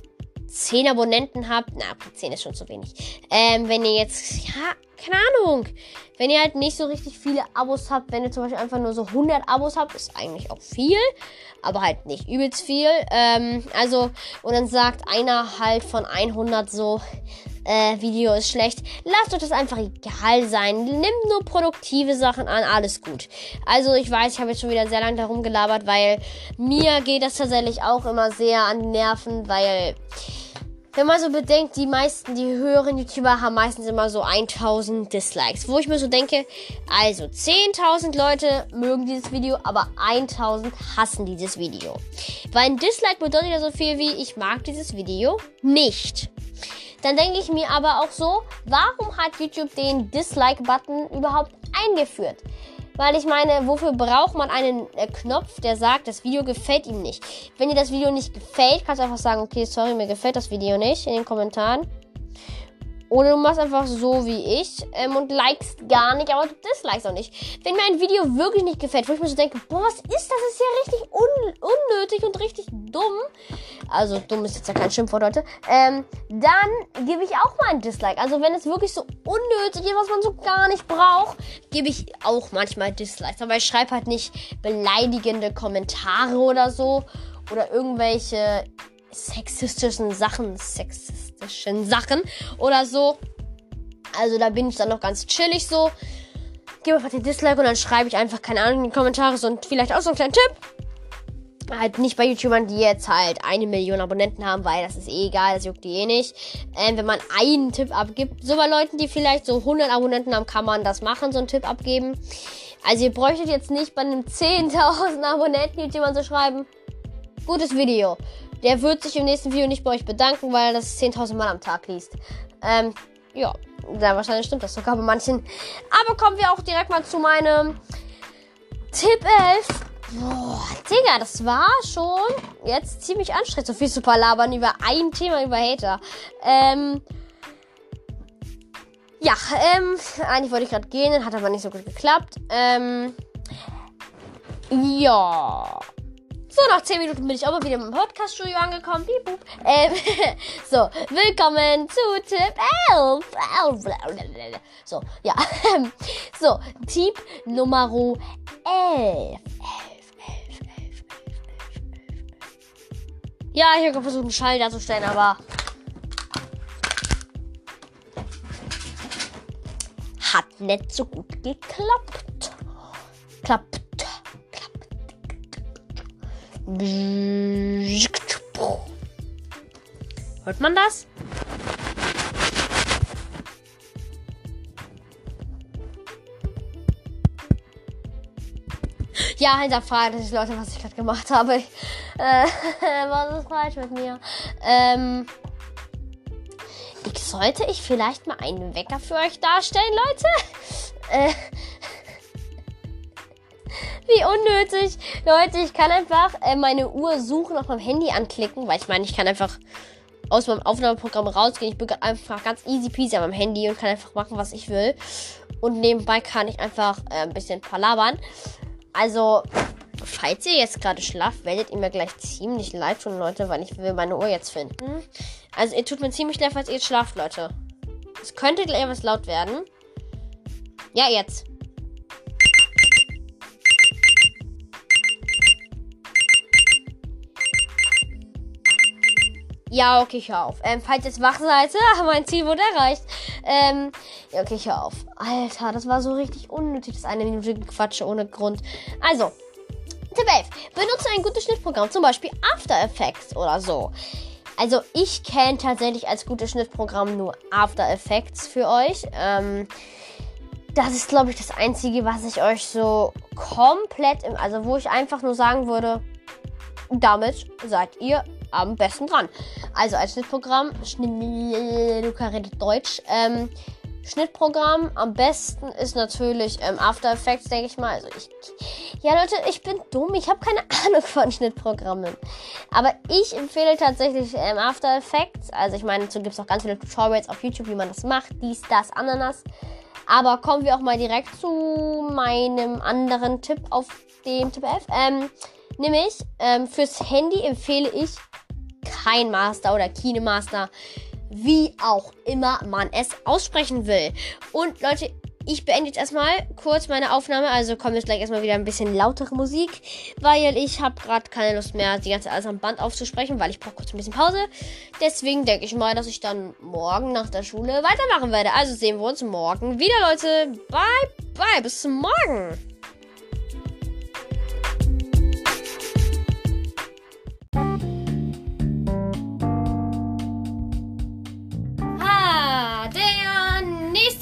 10 Abonnenten habt, na, 10 ist schon zu wenig. Ähm, wenn ihr jetzt, ja, keine Ahnung. Wenn ihr halt nicht so richtig viele Abos habt, wenn ihr zum Beispiel einfach nur so 100 Abos habt, ist eigentlich auch viel, aber halt nicht übelst viel. Ähm, also, und dann sagt einer halt von 100 so, äh, Video ist schlecht. Lasst euch das einfach egal sein. Nimmt nur produktive Sachen an, alles gut. Also, ich weiß, ich habe jetzt schon wieder sehr lange darum gelabert, weil mir geht das tatsächlich auch immer sehr an die Nerven, weil wenn man so bedenkt, die meisten, die höheren YouTuber haben meistens immer so 1000 Dislikes. Wo ich mir so denke, also 10.000 Leute mögen dieses Video, aber 1000 hassen dieses Video. Weil ein Dislike bedeutet ja so viel wie, ich mag dieses Video nicht. Dann denke ich mir aber auch so, warum hat YouTube den Dislike-Button überhaupt eingeführt? Weil ich meine, wofür braucht man einen äh, Knopf, der sagt, das Video gefällt ihm nicht? Wenn dir das Video nicht gefällt, kannst du einfach sagen, okay, sorry, mir gefällt das Video nicht in den Kommentaren. Oder du machst einfach so wie ich ähm, und likest gar nicht, aber du dislikest auch nicht. Wenn mir ein Video wirklich nicht gefällt, wo ich mir so denke, boah, was ist das? Das ist ja richtig un unnötig und richtig dumm. Also dumm ist jetzt ja kein Schimpfwort, Leute. Ähm, dann gebe ich auch mal ein Dislike. Also wenn es wirklich so unnötig ist, was man so gar nicht braucht, gebe ich auch manchmal Dislikes. Aber ich schreibe halt nicht beleidigende Kommentare oder so. Oder irgendwelche sexistischen Sachen, sexistischen Sachen oder so. Also da bin ich dann noch ganz chillig so. Gebe einfach den Dislike und dann schreibe ich einfach, keine Ahnung, in die Kommentare und vielleicht auch so einen kleinen Tipp. Halt nicht bei YouTubern, die jetzt halt eine Million Abonnenten haben, weil das ist eh egal, das juckt die eh nicht. Ähm, wenn man einen Tipp abgibt, so bei Leuten, die vielleicht so 100 Abonnenten haben, kann man das machen, so einen Tipp abgeben. Also ihr bräuchtet jetzt nicht bei einem 10.000 Abonnenten YouTuber zu schreiben, gutes Video. Der wird sich im nächsten Video nicht bei euch bedanken, weil er das 10.000 Mal am Tag liest. Ähm, ja, sehr wahrscheinlich stimmt das sogar bei manchen. Aber kommen wir auch direkt mal zu meinem Tipp 11. Boah, Digga, das war schon jetzt ziemlich anstrengend, so viel zu labern über ein Thema über Hater. Ähm, ja, ähm, eigentlich wollte ich gerade gehen, hat aber nicht so gut geklappt. Ähm, ja. So, nach 10 Minuten bin ich mal wieder im Podcast-Studio angekommen. Piep, boop. Ähm, [laughs] so, willkommen zu Tipp 11. [laughs] So, ja. [laughs] so, Tipp Nummer 11. 11, 11, 11, 11, 11, 11. Ja, ich habe versucht, einen Schall darzustellen, aber hat nicht so gut geklappt. Klappt. Hört man das? Ja, hinterfragen sich Leute, was ich gerade gemacht habe. [laughs] Äh, was ist falsch mit mir? Ähm, ich sollte ich vielleicht mal einen Wecker für euch darstellen, Leute? Äh, wie unnötig. Leute, ich kann einfach äh, meine Uhr suchen auf meinem Handy anklicken, weil ich meine, ich kann einfach aus meinem Aufnahmeprogramm rausgehen. Ich bin einfach ganz easy peasy an meinem Handy und kann einfach machen, was ich will. Und nebenbei kann ich einfach äh, ein bisschen palabern. Also, falls ihr jetzt gerade schlaft, werdet ihr mir gleich ziemlich leid tun, Leute, weil ich will meine Uhr jetzt finden. Also, ihr tut mir ziemlich leid, falls ihr jetzt schlaft, Leute. Es könnte gleich etwas laut werden. Ja, jetzt. Ja, okay, ich hör auf. Ähm, falls jetzt wach seid, [laughs] mein Ziel wurde erreicht. Ähm, ja, okay, ich hör auf. Alter, das war so richtig unnötig, das eine Minute Quatsche ohne Grund. Also, Tipp 11. Benutze ein gutes Schnittprogramm, zum Beispiel After Effects oder so. Also, ich kenne tatsächlich als gutes Schnittprogramm nur After Effects für euch. Ähm, das ist, glaube ich, das Einzige, was ich euch so komplett, im, also wo ich einfach nur sagen würde, damit seid ihr am besten dran. Also als Schnittprogramm, Schnitt, Luca redet Deutsch. Ähm, Schnittprogramm am besten ist natürlich ähm, After Effects, denke ich mal. Also ich, ja Leute, ich bin dumm, ich habe keine [laughs] Ahnung von Schnittprogrammen. Aber ich empfehle tatsächlich ähm, After Effects. Also ich meine, dazu gibt es auch ganz viele Tutorials auf YouTube, wie man das macht. Dies, das, Ananas. Aber kommen wir auch mal direkt zu meinem anderen Tipp auf dem Tipp F. Ähm, nämlich ähm, fürs Handy empfehle ich kein Master oder Kinemaster, wie auch immer man es aussprechen will. Und Leute, ich beende jetzt erstmal kurz meine Aufnahme. Also kommt jetzt gleich erstmal wieder ein bisschen lautere Musik, weil ich habe gerade keine Lust mehr, die ganze alles am Band aufzusprechen, weil ich brauche kurz ein bisschen Pause. Deswegen denke ich mal, dass ich dann morgen nach der Schule weitermachen werde. Also sehen wir uns morgen wieder, Leute. Bye, bye, bis Morgen.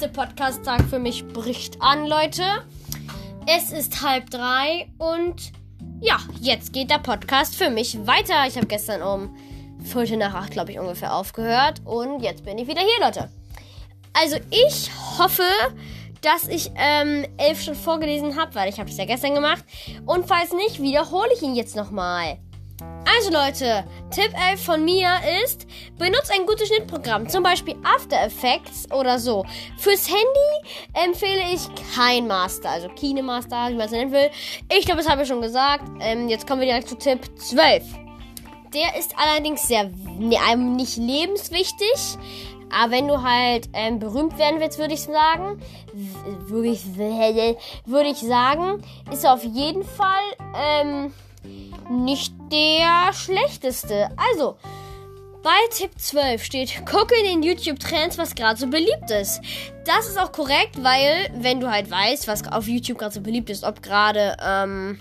Podcast-Tag für mich bricht an, Leute. Es ist halb drei und ja, jetzt geht der Podcast für mich weiter. Ich habe gestern um Viertel nach acht, glaube ich, ungefähr aufgehört und jetzt bin ich wieder hier, Leute. Also ich hoffe, dass ich ähm, elf schon vorgelesen habe, weil ich habe das ja gestern gemacht. Und falls nicht, wiederhole ich ihn jetzt nochmal. Also Leute, Tipp 11 von mir ist, benutzt ein gutes Schnittprogramm, zum Beispiel After Effects oder so. Fürs Handy empfehle ich kein Master, also KineMaster, wie man es nennen will. Ich glaube, das habe ich schon gesagt. Ähm, jetzt kommen wir direkt zu Tipp 12. Der ist allerdings sehr, ne, nicht lebenswichtig. Aber wenn du halt ähm, berühmt werden willst, würde ich sagen, würde ich, würde ich sagen, ist auf jeden Fall ähm, nicht der schlechteste. Also, bei Tipp 12 steht, gucke in den YouTube-Trends, was gerade so beliebt ist. Das ist auch korrekt, weil, wenn du halt weißt, was auf YouTube gerade so beliebt ist, ob gerade, ähm,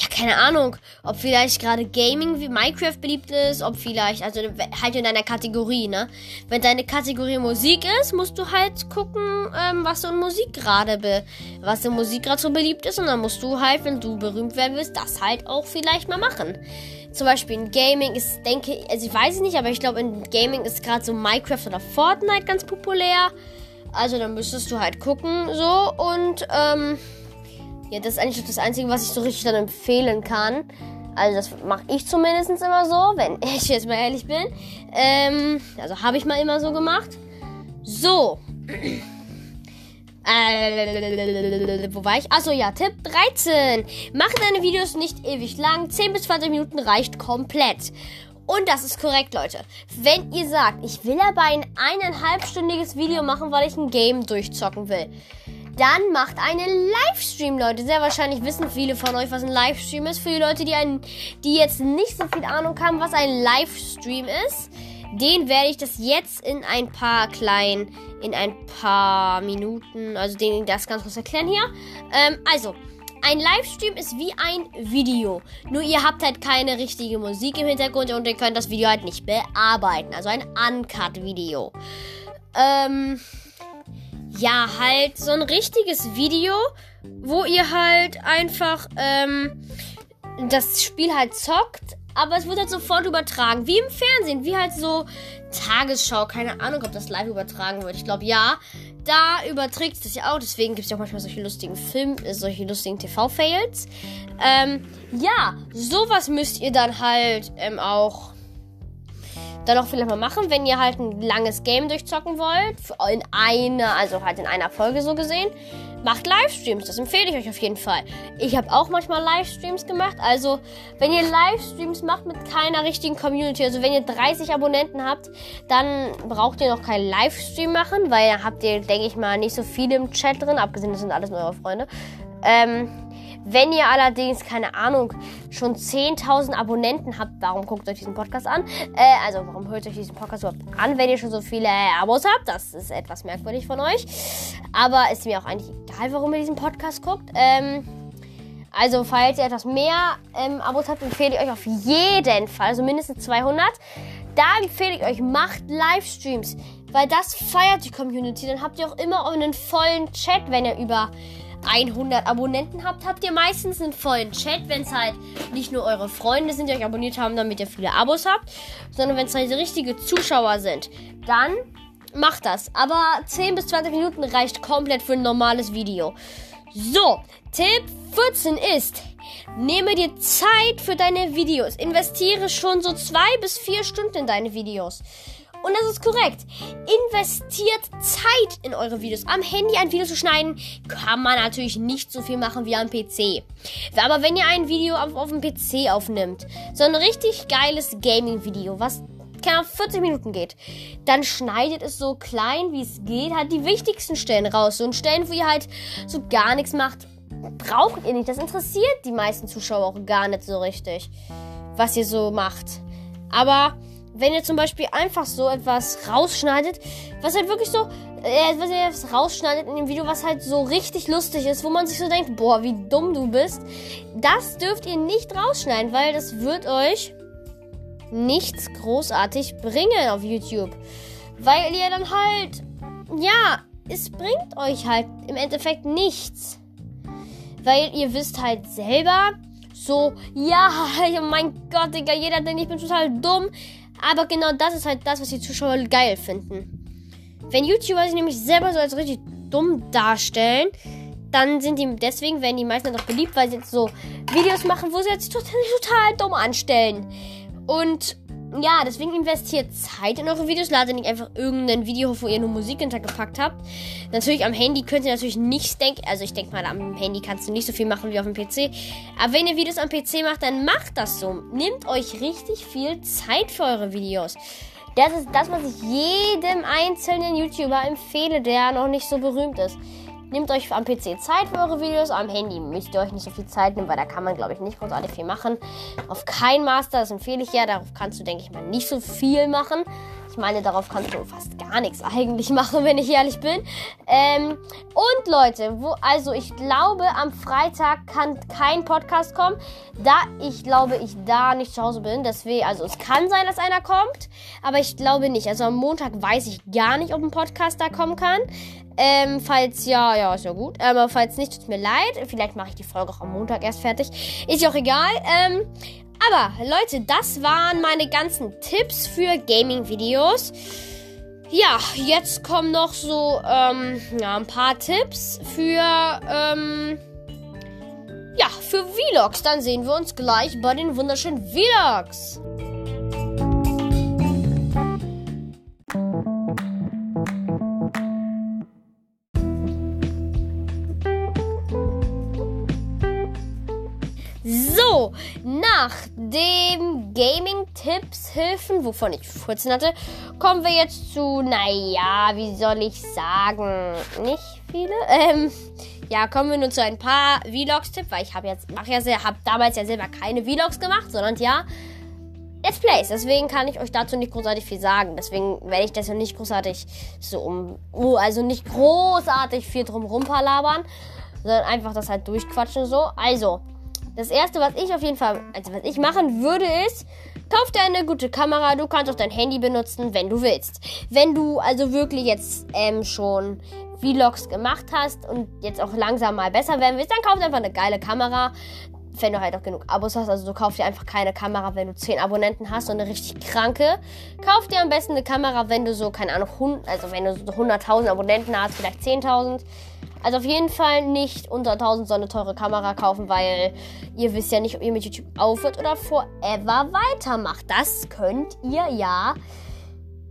ja, keine Ahnung, ob vielleicht gerade Gaming wie Minecraft beliebt ist, ob vielleicht, also halt in deiner Kategorie, ne? Wenn deine Kategorie Musik ist, musst du halt gucken, ähm, was so in Musik gerade was in Musik gerade so beliebt ist und dann musst du halt, wenn du berühmt werden willst, das halt auch vielleicht mal machen. Zum Beispiel in Gaming ist, denke also ich weiß es nicht, aber ich glaube in Gaming ist gerade so Minecraft oder Fortnite ganz populär. Also dann müsstest du halt gucken, so und, ähm, ja, das ist eigentlich das Einzige, was ich so richtig dann empfehlen kann. Also das mache ich zumindest immer so, wenn [laughs] ich jetzt mal ehrlich bin. Ähm, also habe ich mal immer so gemacht. So. [clears throat] Äh, wo war ich? Achso, ja, Tipp 13. Mache deine Videos nicht ewig lang. 10 bis 20 Minuten reicht komplett. Und das ist korrekt, Leute. Wenn ihr sagt, ich will aber ein eineinhalbstündiges Video machen, weil ich ein Game durchzocken will, dann macht einen Livestream, Leute. Sehr wahrscheinlich wissen viele von euch, was ein Livestream ist. Für die Leute, die, einen, die jetzt nicht so viel Ahnung haben, was ein Livestream ist, den werde ich das jetzt in ein paar kleinen, in ein paar Minuten, also den das ganz kurz erklären hier. Ähm, also, ein Livestream ist wie ein Video. Nur ihr habt halt keine richtige Musik im Hintergrund und ihr könnt das Video halt nicht bearbeiten. Also ein Uncut-Video. Ähm ja, halt so ein richtiges Video, wo ihr halt einfach ähm, das Spiel halt zockt, aber es wird halt sofort übertragen, wie im Fernsehen, wie halt so Tagesschau, keine Ahnung, ob das live übertragen wird. Ich glaube ja. Da überträgt es das ja auch, deswegen gibt es ja auch manchmal solche lustigen Film, äh, solche lustigen TV-Fails. Ähm, ja, sowas müsst ihr dann halt ähm, auch dann auch vielleicht mal machen, wenn ihr halt ein langes Game durchzocken wollt. In einer, also halt in einer Folge so gesehen. Macht Livestreams, das empfehle ich euch auf jeden Fall. Ich habe auch manchmal Livestreams gemacht. Also, wenn ihr Livestreams macht mit keiner richtigen Community, also wenn ihr 30 Abonnenten habt, dann braucht ihr noch keinen Livestream machen, weil dann habt ihr, denke ich mal, nicht so viele im Chat drin, abgesehen, das sind alles eure Freunde. Ähm, wenn ihr allerdings, keine Ahnung, schon 10.000 Abonnenten habt, warum guckt euch diesen Podcast an? Äh, also, warum hört euch diesen Podcast überhaupt an, wenn ihr schon so viele Abos habt? Das ist etwas merkwürdig von euch. Aber ist mir auch eigentlich egal, warum ihr diesen Podcast guckt. Ähm, also, falls ihr etwas mehr ähm, Abos habt, empfehle ich euch auf jeden Fall, also mindestens 200. Da empfehle ich euch, macht Livestreams, weil das feiert die Community. Dann habt ihr auch immer einen vollen Chat, wenn ihr über 100 Abonnenten habt, habt ihr meistens einen vollen Chat, wenn es halt nicht nur eure Freunde sind, die euch abonniert haben, damit ihr viele Abos habt, sondern wenn es halt richtige Zuschauer sind. Dann macht das. Aber 10 bis 20 Minuten reicht komplett für ein normales Video. So, Tipp 14 ist, nehme dir Zeit für deine Videos. Investiere schon so 2 bis 4 Stunden in deine Videos. Und das ist korrekt. Investiert Zeit in eure Videos. Am Handy ein Video zu schneiden, kann man natürlich nicht so viel machen wie am PC. Aber wenn ihr ein Video auf, auf dem PC aufnimmt, so ein richtig geiles Gaming-Video, was keine 40 Minuten geht, dann schneidet es so klein wie es geht, halt die wichtigsten Stellen raus. So und Stellen, wo ihr halt so gar nichts macht, braucht ihr nicht. Das interessiert die meisten Zuschauer auch gar nicht so richtig, was ihr so macht. Aber wenn ihr zum Beispiel einfach so etwas rausschneidet, was halt wirklich so, äh, was ihr rausschneidet in dem Video, was halt so richtig lustig ist, wo man sich so denkt, boah, wie dumm du bist, das dürft ihr nicht rausschneiden, weil das wird euch nichts großartig bringen auf YouTube. Weil ihr dann halt, ja, es bringt euch halt im Endeffekt nichts. Weil ihr wisst halt selber, so, ja, oh [laughs] mein Gott, Digga, jeder denkt, ich bin total dumm. Aber genau das ist halt das, was die Zuschauer geil finden. Wenn YouTuber sich nämlich selber so als richtig dumm darstellen, dann sind die, deswegen werden die meisten doch beliebt, weil sie jetzt so Videos machen, wo sie jetzt total, total dumm anstellen. Und ja, deswegen investiert Zeit in eure Videos. Ladet nicht einfach irgendein Video hoch, wo ihr nur Musik hintergepackt habt. Natürlich am Handy könnt ihr natürlich nichts denken. Also ich denke mal, am Handy kannst du nicht so viel machen wie auf dem PC. Aber wenn ihr Videos am PC macht, dann macht das so. Nehmt euch richtig viel Zeit für eure Videos. Das ist das, was ich jedem einzelnen YouTuber empfehle, der noch nicht so berühmt ist. Nehmt euch am PC Zeit für eure Videos. Am Handy müsst ihr euch nicht so viel Zeit nehmen, weil da kann man, glaube ich, nicht großartig viel machen. Auf kein Master, das empfehle ich ja. Darauf kannst du, denke ich mal, nicht so viel machen. Ich meine, darauf kannst du fast gar nichts eigentlich machen, wenn ich ehrlich bin. Ähm, und Leute, wo, also ich glaube, am Freitag kann kein Podcast kommen, da ich glaube, ich da nicht zu Hause bin. Deswegen, also es kann sein, dass einer kommt, aber ich glaube nicht. Also am Montag weiß ich gar nicht, ob ein Podcast da kommen kann. Ähm, falls ja, ja, ist ja gut. Aber falls nicht, tut mir leid. Vielleicht mache ich die Folge auch am Montag erst fertig. Ist ja auch egal. Ähm, aber Leute, das waren meine ganzen Tipps für Gaming-Videos. Ja, jetzt kommen noch so ähm, ja, ein paar Tipps für ähm, ja für Vlogs. Dann sehen wir uns gleich bei den wunderschönen Vlogs. So, nach dem Gaming-Tipps, Hilfen, wovon ich 14 hatte, kommen wir jetzt zu, naja, wie soll ich sagen, nicht viele. [laughs] Ähm, ja, kommen wir nun zu ein paar Vlogs-Tipps, weil ich habe jetzt, mache ja habe damals ja selber keine Vlogs gemacht, sondern ja, Let's Plays. Deswegen kann ich euch dazu nicht großartig viel sagen. Deswegen werde ich das ja nicht großartig so um, oh, also nicht großartig viel drum rumpalabern, sondern einfach das halt durchquatschen so. Also, das erste, was ich auf jeden Fall, also was ich machen würde, ist, kauf dir eine gute Kamera. Du kannst auch dein Handy benutzen, wenn du willst. Wenn du also wirklich jetzt ähm, schon Vlogs gemacht hast und jetzt auch langsam mal besser werden willst, dann kauf dir einfach eine geile Kamera. Wenn du halt auch genug Abos hast, also du kaufst dir einfach keine Kamera, wenn du 10 Abonnenten hast und eine richtig kranke. Kauf dir am besten eine Kamera, wenn du so, keine Ahnung, also wenn du so 100.000 Abonnenten hast, vielleicht 10.000. Also auf jeden Fall nicht unter 1000 so eine teure Kamera kaufen, weil ihr wisst ja nicht, ob ihr mit YouTube aufhört oder forever weitermacht. Das könnt ihr ja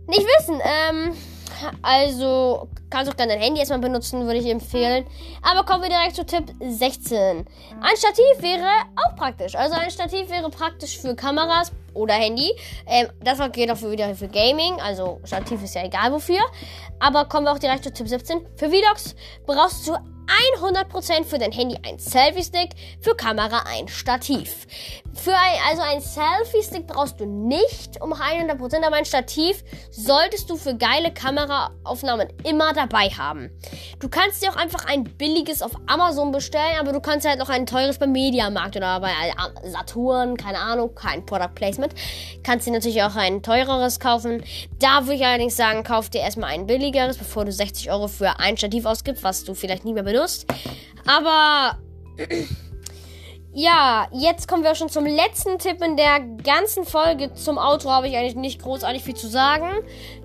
nicht wissen. Ähm, also kannst auch dann dein Handy erstmal benutzen, würde ich empfehlen. Aber kommen wir direkt zu Tipp 16. Ein Stativ wäre auch praktisch. Also ein Stativ wäre praktisch für Kameras oder Handy. Ähm, das geht auch wieder für Gaming. Also Stativ ist ja egal wofür. Aber kommen wir auch direkt zu Tipp 17. Für Vlogs brauchst du 100% für dein Handy ein Selfie-Stick, für Kamera ein Stativ. Für ein, also ein Selfie-Stick brauchst du nicht um 100%, aber ein Stativ solltest du für geile Kameraaufnahmen immer dabei haben. Du kannst dir auch einfach ein billiges auf Amazon bestellen, aber du kannst halt noch ein teures beim Mediamarkt oder bei Saturn, keine Ahnung, kein Product Placement. Kannst dir natürlich auch ein teureres kaufen. Da würde ich allerdings sagen, kauf dir erstmal ein billigeres, bevor du 60 Euro für ein Stativ ausgibst, was du vielleicht nie mehr benutzt benutzt. Aber ja, jetzt kommen wir schon zum letzten Tipp in der ganzen Folge. Zum Auto habe ich eigentlich nicht großartig viel zu sagen.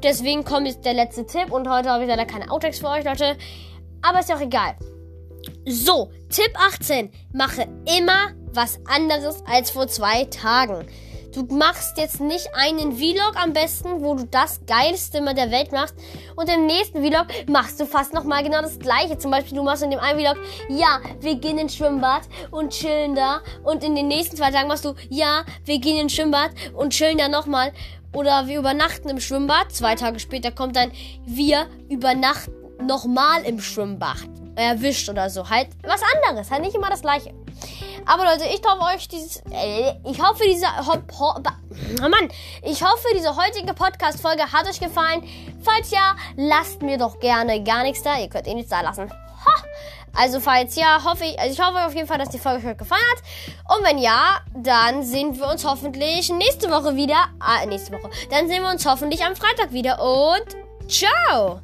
Deswegen kommt jetzt der letzte Tipp und heute habe ich leider keine Outtakes für euch, Leute. Aber ist ja auch egal. So, Tipp 18. Mache immer was anderes als vor zwei Tagen. Du machst jetzt nicht einen Vlog am besten, wo du das geilste immer der Welt machst. Und im nächsten Vlog machst du fast nochmal genau das gleiche. Zum Beispiel, du machst in dem einen Vlog, ja, wir gehen ins Schwimmbad und chillen da. Und in den nächsten zwei Tagen machst du, ja, wir gehen ins Schwimmbad und chillen da nochmal. Oder wir übernachten im Schwimmbad. Zwei Tage später kommt dann, wir übernachten nochmal im Schwimmbad. Erwischt oder so. Halt was anderes. Halt nicht immer das gleiche. Aber Leute, ich hoffe euch dieses, äh, ich hoffe diese, oh Mann, ich hoffe diese heutige Podcast-Folge hat euch gefallen. Falls ja, lasst mir doch gerne gar nichts da. Ihr könnt eh nichts da lassen. Ha! Also falls ja, hoffe ich, also ich hoffe auf jeden Fall, dass die Folge euch gefallen hat. Und wenn ja, dann sehen wir uns hoffentlich nächste Woche wieder. Ah, nächste Woche. Dann sehen wir uns hoffentlich am Freitag wieder und ciao!